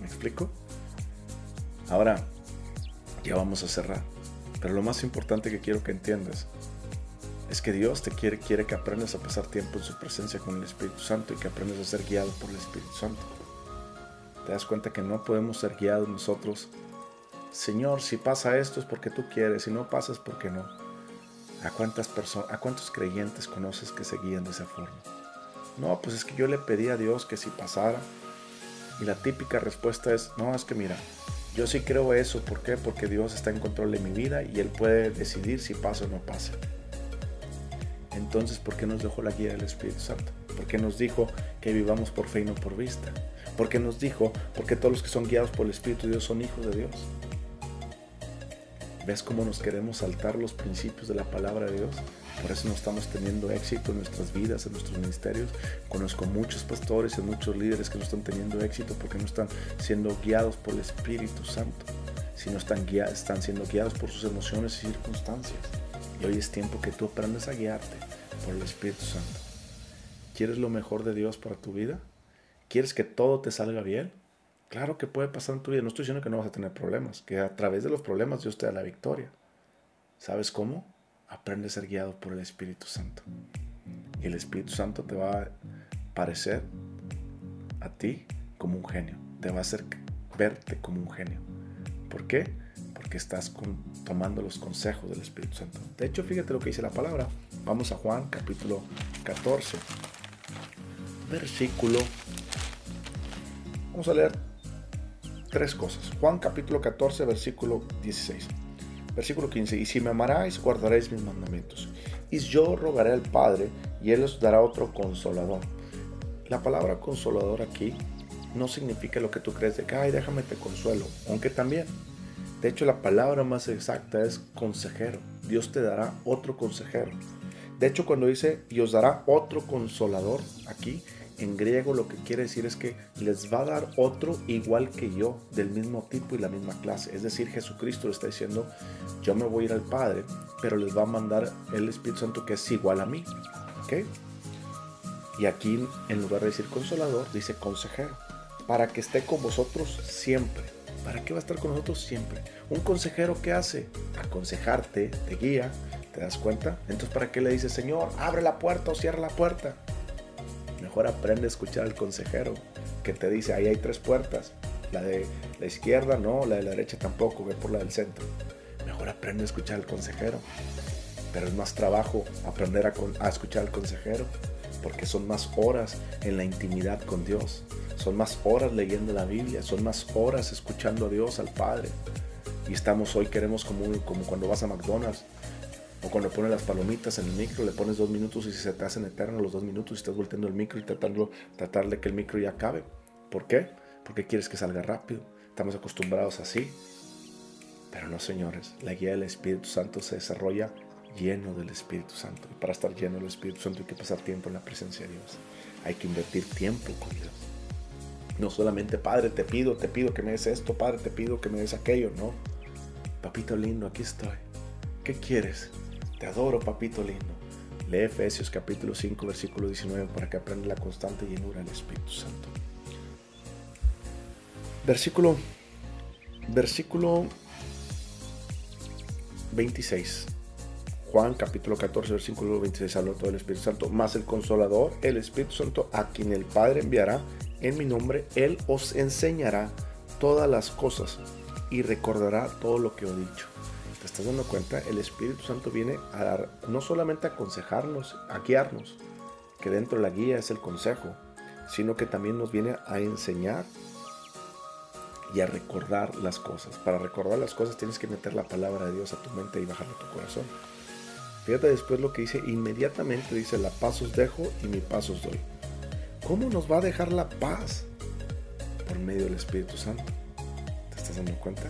¿Me explico? Ahora, ya vamos a cerrar. Pero lo más importante que quiero que entiendas es que Dios te quiere, quiere que aprendas a pasar tiempo en su presencia con el Espíritu Santo y que aprendas a ser guiado por el Espíritu Santo. Te das cuenta que no podemos ser guiados nosotros. Señor, si pasa esto es porque tú quieres, si no pasa es porque no. ¿A cuántas personas, a cuántos creyentes conoces que se guían de esa forma? No, pues es que yo le pedí a Dios que si pasara. Y la típica respuesta es, no, es que mira, yo sí creo eso. ¿Por qué? Porque Dios está en control de mi vida y Él puede decidir si pasa o no pasa. Entonces, ¿por qué nos dejó la guía del Espíritu Santo? ¿Por qué nos dijo que vivamos por fe y no por vista? ¿Por qué nos dijo? Porque todos los que son guiados por el Espíritu de Dios son hijos de Dios. ¿Ves cómo nos queremos saltar los principios de la palabra de Dios? Por eso no estamos teniendo éxito en nuestras vidas, en nuestros ministerios. Conozco muchos pastores y muchos líderes que no están teniendo éxito porque no están siendo guiados por el Espíritu Santo, sino están, guiados, están siendo guiados por sus emociones y circunstancias. Y hoy es tiempo que tú aprendas a guiarte por el Espíritu Santo. ¿Quieres lo mejor de Dios para tu vida? ¿Quieres que todo te salga bien? Claro que puede pasar en tu vida. No estoy diciendo que no vas a tener problemas, que a través de los problemas Dios te da la victoria. ¿Sabes cómo? Aprende a ser guiado por el Espíritu Santo. Y el Espíritu Santo te va a parecer a ti como un genio. Te va a hacer verte como un genio. ¿Por qué? Que estás tomando los consejos del Espíritu Santo. De hecho, fíjate lo que dice la palabra. Vamos a Juan capítulo 14, versículo. Vamos a leer tres cosas. Juan capítulo 14, versículo 16. Versículo 15. Y si me amaráis, guardaréis mis mandamientos. Y yo rogaré al Padre, y Él os dará otro consolador. La palabra consolador aquí no significa lo que tú crees de que, ay, déjame te consuelo, aunque también. De hecho, la palabra más exacta es consejero. Dios te dará otro consejero. De hecho, cuando dice y os dará otro consolador, aquí en griego lo que quiere decir es que les va a dar otro igual que yo, del mismo tipo y la misma clase. Es decir, Jesucristo le está diciendo, yo me voy a ir al Padre, pero les va a mandar el Espíritu Santo que es igual a mí. Y aquí, en lugar de decir consolador, dice consejero, para que esté con vosotros siempre ¿Para qué va a estar con nosotros siempre? Un consejero ¿qué hace? Aconsejarte, te guía, ¿te das cuenta? Entonces, ¿para qué le dices, Señor, abre la puerta o cierra la puerta? Mejor aprende a escuchar al consejero que te dice, ahí hay tres puertas. La de la izquierda no, la de la derecha tampoco, ve por la del centro. Mejor aprende a escuchar al consejero. Pero es más trabajo aprender a, a escuchar al consejero porque son más horas en la intimidad con Dios, son más horas leyendo la Biblia, son más horas escuchando a Dios, al Padre. Y estamos hoy, queremos como, cuando vas a McDonald's o cuando pones las palomitas en el micro, le pones dos minutos y se te hacen eternos los dos minutos y estás volteando el micro y tratando tratar de que el micro ya acabe. ¿Por qué? Porque quieres que salga rápido. Estamos acostumbrados así. Pero no, señores, la guía del Espíritu Santo se desarrolla lleno del Espíritu Santo. Y para estar lleno del Espíritu Santo hay que pasar tiempo en la presencia de Dios. Hay que invertir tiempo con Dios. No solamente, Padre, te pido, te pido que me des esto, Padre, te pido que me des aquello, no. Papito lindo, aquí estoy. ¿Qué quieres? Te adoro, papito lindo. Lee Efesios capítulo 5, versículo 19 para que aprenda la constante llenura del Espíritu Santo. Versículo, versículo 26. Juan capítulo 14, versículo 26 habla todo el Espíritu Santo, más el consolador, el Espíritu Santo, a quien el Padre enviará en mi nombre, Él os enseñará todas las cosas y recordará todo lo que he dicho. ¿Te estás dando cuenta? El Espíritu Santo viene a dar, no solamente a aconsejarnos, a guiarnos, que dentro de la guía es el consejo, sino que también nos viene a enseñar y a recordar las cosas. Para recordar las cosas tienes que meter la palabra de Dios a tu mente y bajarla a tu corazón. Fíjate después lo que dice, inmediatamente dice, la paz os dejo y mi paz os doy. ¿Cómo nos va a dejar la paz? Por medio del Espíritu Santo. ¿Te estás dando cuenta?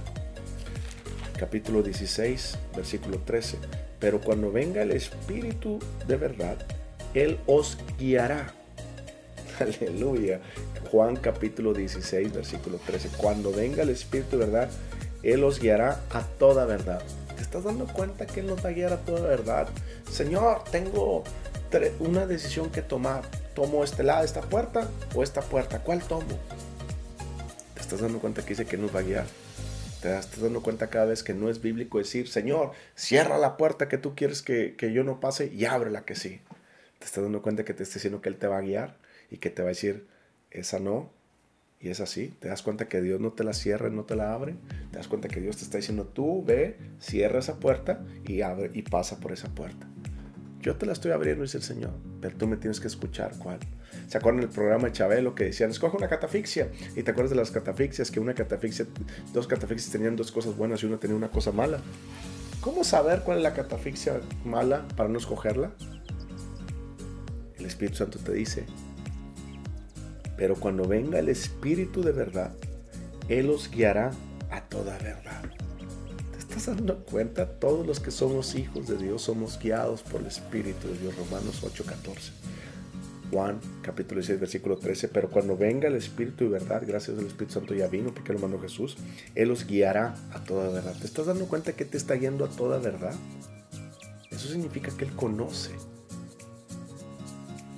capítulo 16, versículo 13. Pero cuando venga el Espíritu de verdad, Él os guiará. [LAUGHS] Aleluya. Juan capítulo 16, versículo 13. Cuando venga el Espíritu de verdad, Él os guiará a toda verdad. ¿Te estás dando cuenta que Él nos va a guiar a toda verdad? Señor, tengo una decisión que tomar. ¿Tomo este lado, esta puerta o esta puerta? ¿Cuál tomo? ¿Te estás dando cuenta que dice que nos va a guiar? Te estás dando cuenta cada vez que no es bíblico decir, Señor, cierra la puerta que tú quieres que, que yo no pase y abre la que sí. Te estás dando cuenta que te está diciendo que Él te va a guiar y que te va a decir, esa no, y es así. Te das cuenta que Dios no te la cierra, no te la abre. Te das cuenta que Dios te está diciendo, tú ve, cierra esa puerta y abre y pasa por esa puerta. Yo te la estoy abriendo, dice el Señor, pero tú me tienes que escuchar cuál. ¿Se acuerdan del programa de Chabelo que decían, escoge una catafixia? Y te acuerdas de las catafixias, que una catafixia, dos catafixias tenían dos cosas buenas y una tenía una cosa mala. ¿Cómo saber cuál es la catafixia mala para no escogerla? El Espíritu Santo te dice, pero cuando venga el Espíritu de verdad, Él os guiará a toda verdad estás dando cuenta? Todos los que somos hijos de Dios somos guiados por el Espíritu de Dios. Romanos 8:14. Juan capítulo 16 versículo 13, pero cuando venga el Espíritu de verdad, gracias al Espíritu Santo ya vino porque lo mandó Jesús, Él os guiará a toda verdad. ¿Te estás dando cuenta que te está guiando a toda verdad? Eso significa que Él conoce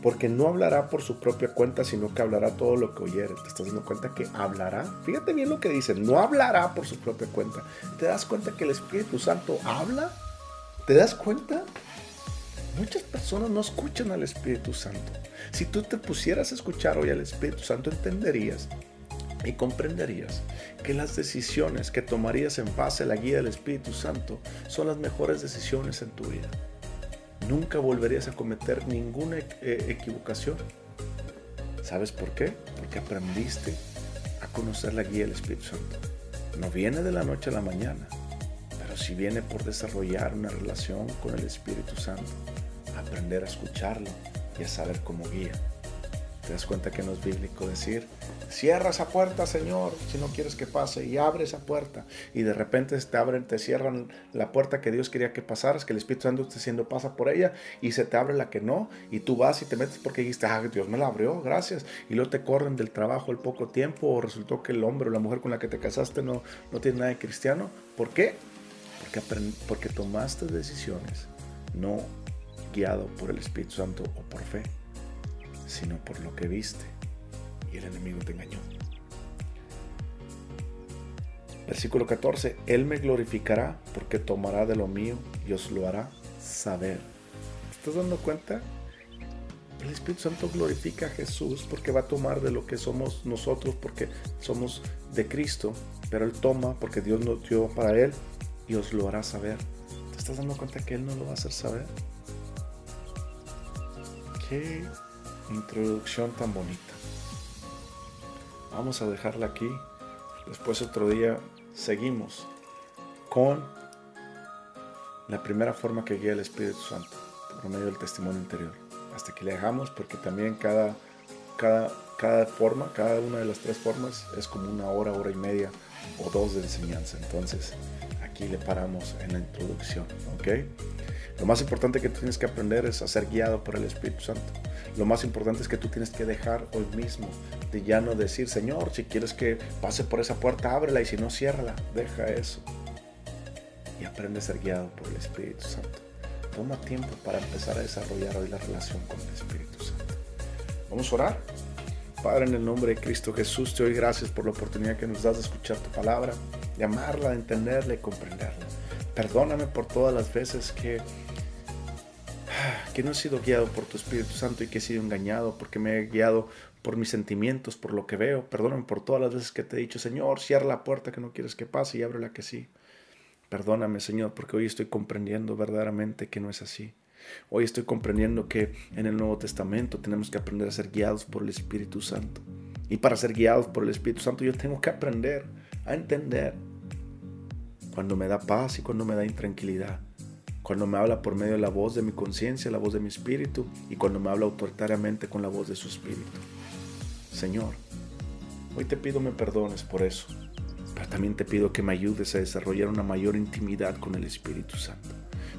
porque no hablará por su propia cuenta, sino que hablará todo lo que oyere. ¿Te estás dando cuenta que hablará? Fíjate bien lo que dice, no hablará por su propia cuenta. ¿Te das cuenta que el Espíritu Santo habla? ¿Te das cuenta? Muchas personas no escuchan al Espíritu Santo. Si tú te pusieras a escuchar hoy al Espíritu Santo, entenderías y comprenderías que las decisiones que tomarías en base a la guía del Espíritu Santo son las mejores decisiones en tu vida nunca volverías a cometer ninguna eh, equivocación. ¿Sabes por qué? Porque aprendiste a conocer la guía del Espíritu Santo. No viene de la noche a la mañana, pero sí viene por desarrollar una relación con el Espíritu Santo, aprender a escucharlo y a saber cómo guía. ¿Te das cuenta que no es bíblico decir, cierra esa puerta, Señor, si no quieres que pase, y abre esa puerta. Y de repente te abren, te cierran la puerta que Dios quería que pasaras, que el Espíritu Santo esté diciendo pasa por ella, y se te abre la que no, y tú vas y te metes porque dijiste, ah, Dios me la abrió, gracias. Y luego te corren del trabajo al poco tiempo, o resultó que el hombre o la mujer con la que te casaste no, no tiene nada de cristiano. ¿Por qué? Porque, porque tomaste decisiones no guiado por el Espíritu Santo o por fe, sino por lo que viste y el enemigo te engañó. Versículo 14, Él me glorificará porque tomará de lo mío y os lo hará saber. ¿Estás dando cuenta? El Espíritu Santo glorifica a Jesús porque va a tomar de lo que somos nosotros, porque somos de Cristo, pero Él toma porque Dios nos dio para Él y os lo hará saber. ¿Te estás dando cuenta que Él no lo va a hacer saber? Qué introducción tan bonita. Vamos a dejarla aquí. Después otro día seguimos con la primera forma que guía el Espíritu Santo por medio del testimonio interior. Hasta que le dejamos porque también cada, cada, cada forma, cada una de las tres formas es como una hora, hora y media o dos de enseñanza. Entonces aquí le paramos en la introducción. ¿ok? Lo más importante que tú tienes que aprender es a ser guiado por el Espíritu Santo. Lo más importante es que tú tienes que dejar hoy mismo de ya no decir, Señor, si quieres que pase por esa puerta, ábrela y si no, ciérrala. Deja eso. Y aprende a ser guiado por el Espíritu Santo. Toma tiempo para empezar a desarrollar hoy la relación con el Espíritu Santo. Vamos a orar. Padre, en el nombre de Cristo Jesús, te doy gracias por la oportunidad que nos das de escuchar tu palabra, de amarla, de entenderla y comprenderla. Perdóname por todas las veces que que no he sido guiado por tu Espíritu Santo y que he sido engañado porque me he guiado por mis sentimientos, por lo que veo. Perdóname por todas las veces que te he dicho, Señor, cierra la puerta que no quieres que pase y abre la que sí. Perdóname, Señor, porque hoy estoy comprendiendo verdaderamente que no es así. Hoy estoy comprendiendo que en el Nuevo Testamento tenemos que aprender a ser guiados por el Espíritu Santo. Y para ser guiados por el Espíritu Santo yo tengo que aprender a entender cuando me da paz y cuando me da intranquilidad cuando me habla por medio de la voz de mi conciencia, la voz de mi espíritu, y cuando me habla autoritariamente con la voz de su espíritu. Señor, hoy te pido me perdones por eso. Pero también te pido que me ayudes a desarrollar una mayor intimidad con el Espíritu Santo.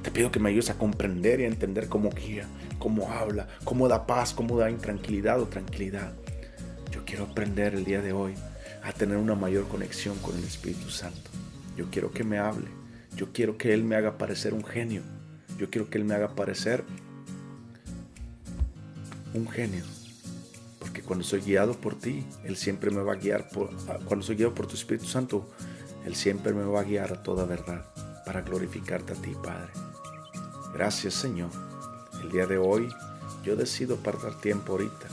Te pido que me ayudes a comprender y a entender cómo guía, cómo habla, cómo da paz, cómo da intranquilidad o tranquilidad. Yo quiero aprender el día de hoy a tener una mayor conexión con el Espíritu Santo. Yo quiero que me hable. Yo quiero que Él me haga parecer un genio. Yo quiero que Él me haga parecer un genio. Porque cuando soy guiado por ti, Él siempre me va a guiar. Por, cuando soy guiado por tu Espíritu Santo, Él siempre me va a guiar a toda verdad para glorificarte a ti, Padre. Gracias, Señor. El día de hoy yo decido apartar tiempo ahorita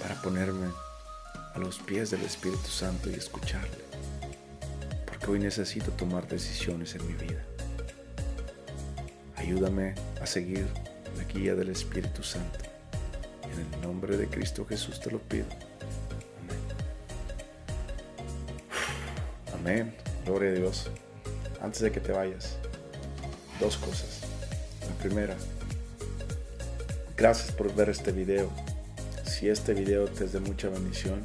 para ponerme a los pies del Espíritu Santo y escucharle. Hoy necesito tomar decisiones en mi vida. Ayúdame a seguir la guía del Espíritu Santo. En el nombre de Cristo Jesús te lo pido. Amén. Amén. Gloria a Dios. Antes de que te vayas, dos cosas. La primera, gracias por ver este video. Si este video te es de mucha bendición,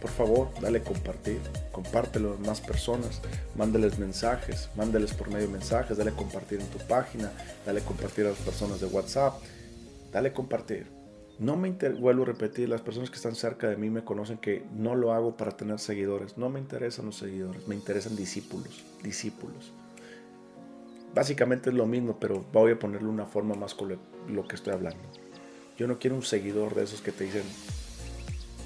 por favor, dale compartir, compártelo a más personas, mándales mensajes, mándales por medio de mensajes, dale compartir en tu página, dale compartir a las personas de WhatsApp, dale compartir. No me vuelvo a repetir, las personas que están cerca de mí me conocen que no lo hago para tener seguidores, no me interesan los seguidores, me interesan discípulos, discípulos. Básicamente es lo mismo, pero voy a ponerle una forma más con lo que estoy hablando. Yo no quiero un seguidor de esos que te dicen,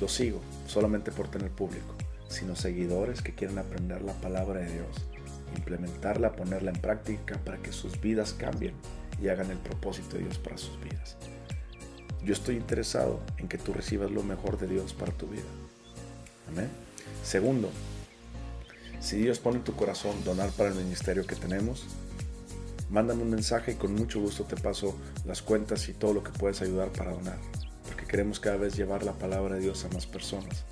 lo sigo solamente por tener público, sino seguidores que quieren aprender la palabra de Dios, implementarla, ponerla en práctica para que sus vidas cambien y hagan el propósito de Dios para sus vidas. Yo estoy interesado en que tú recibas lo mejor de Dios para tu vida. Amén. Segundo, si Dios pone en tu corazón donar para el ministerio que tenemos, mándame un mensaje y con mucho gusto te paso las cuentas y todo lo que puedes ayudar para donar queremos cada vez llevar la palabra de Dios a más personas.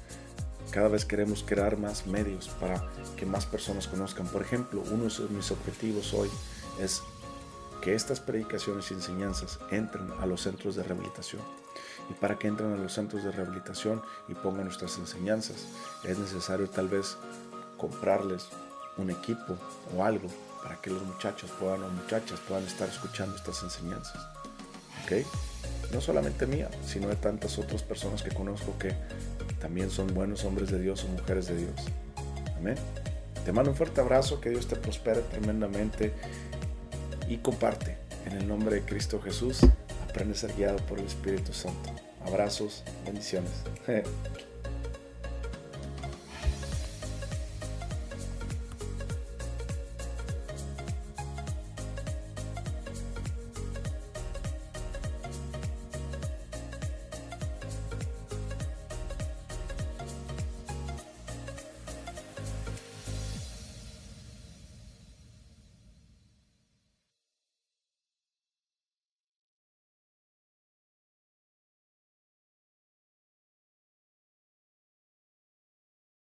Cada vez queremos crear más medios para que más personas conozcan. Por ejemplo, uno de mis objetivos hoy es que estas predicaciones y enseñanzas entren a los centros de rehabilitación. Y para que entren a los centros de rehabilitación y pongan nuestras enseñanzas, es necesario tal vez comprarles un equipo o algo para que los muchachos puedan o muchachas puedan estar escuchando estas enseñanzas. No solamente mía, sino de tantas otras personas que conozco que también son buenos hombres de Dios o mujeres de Dios. Amén. Te mando un fuerte abrazo, que Dios te prospere tremendamente y comparte. En el nombre de Cristo Jesús, aprende a ser guiado por el Espíritu Santo. Abrazos, bendiciones. [LAUGHS]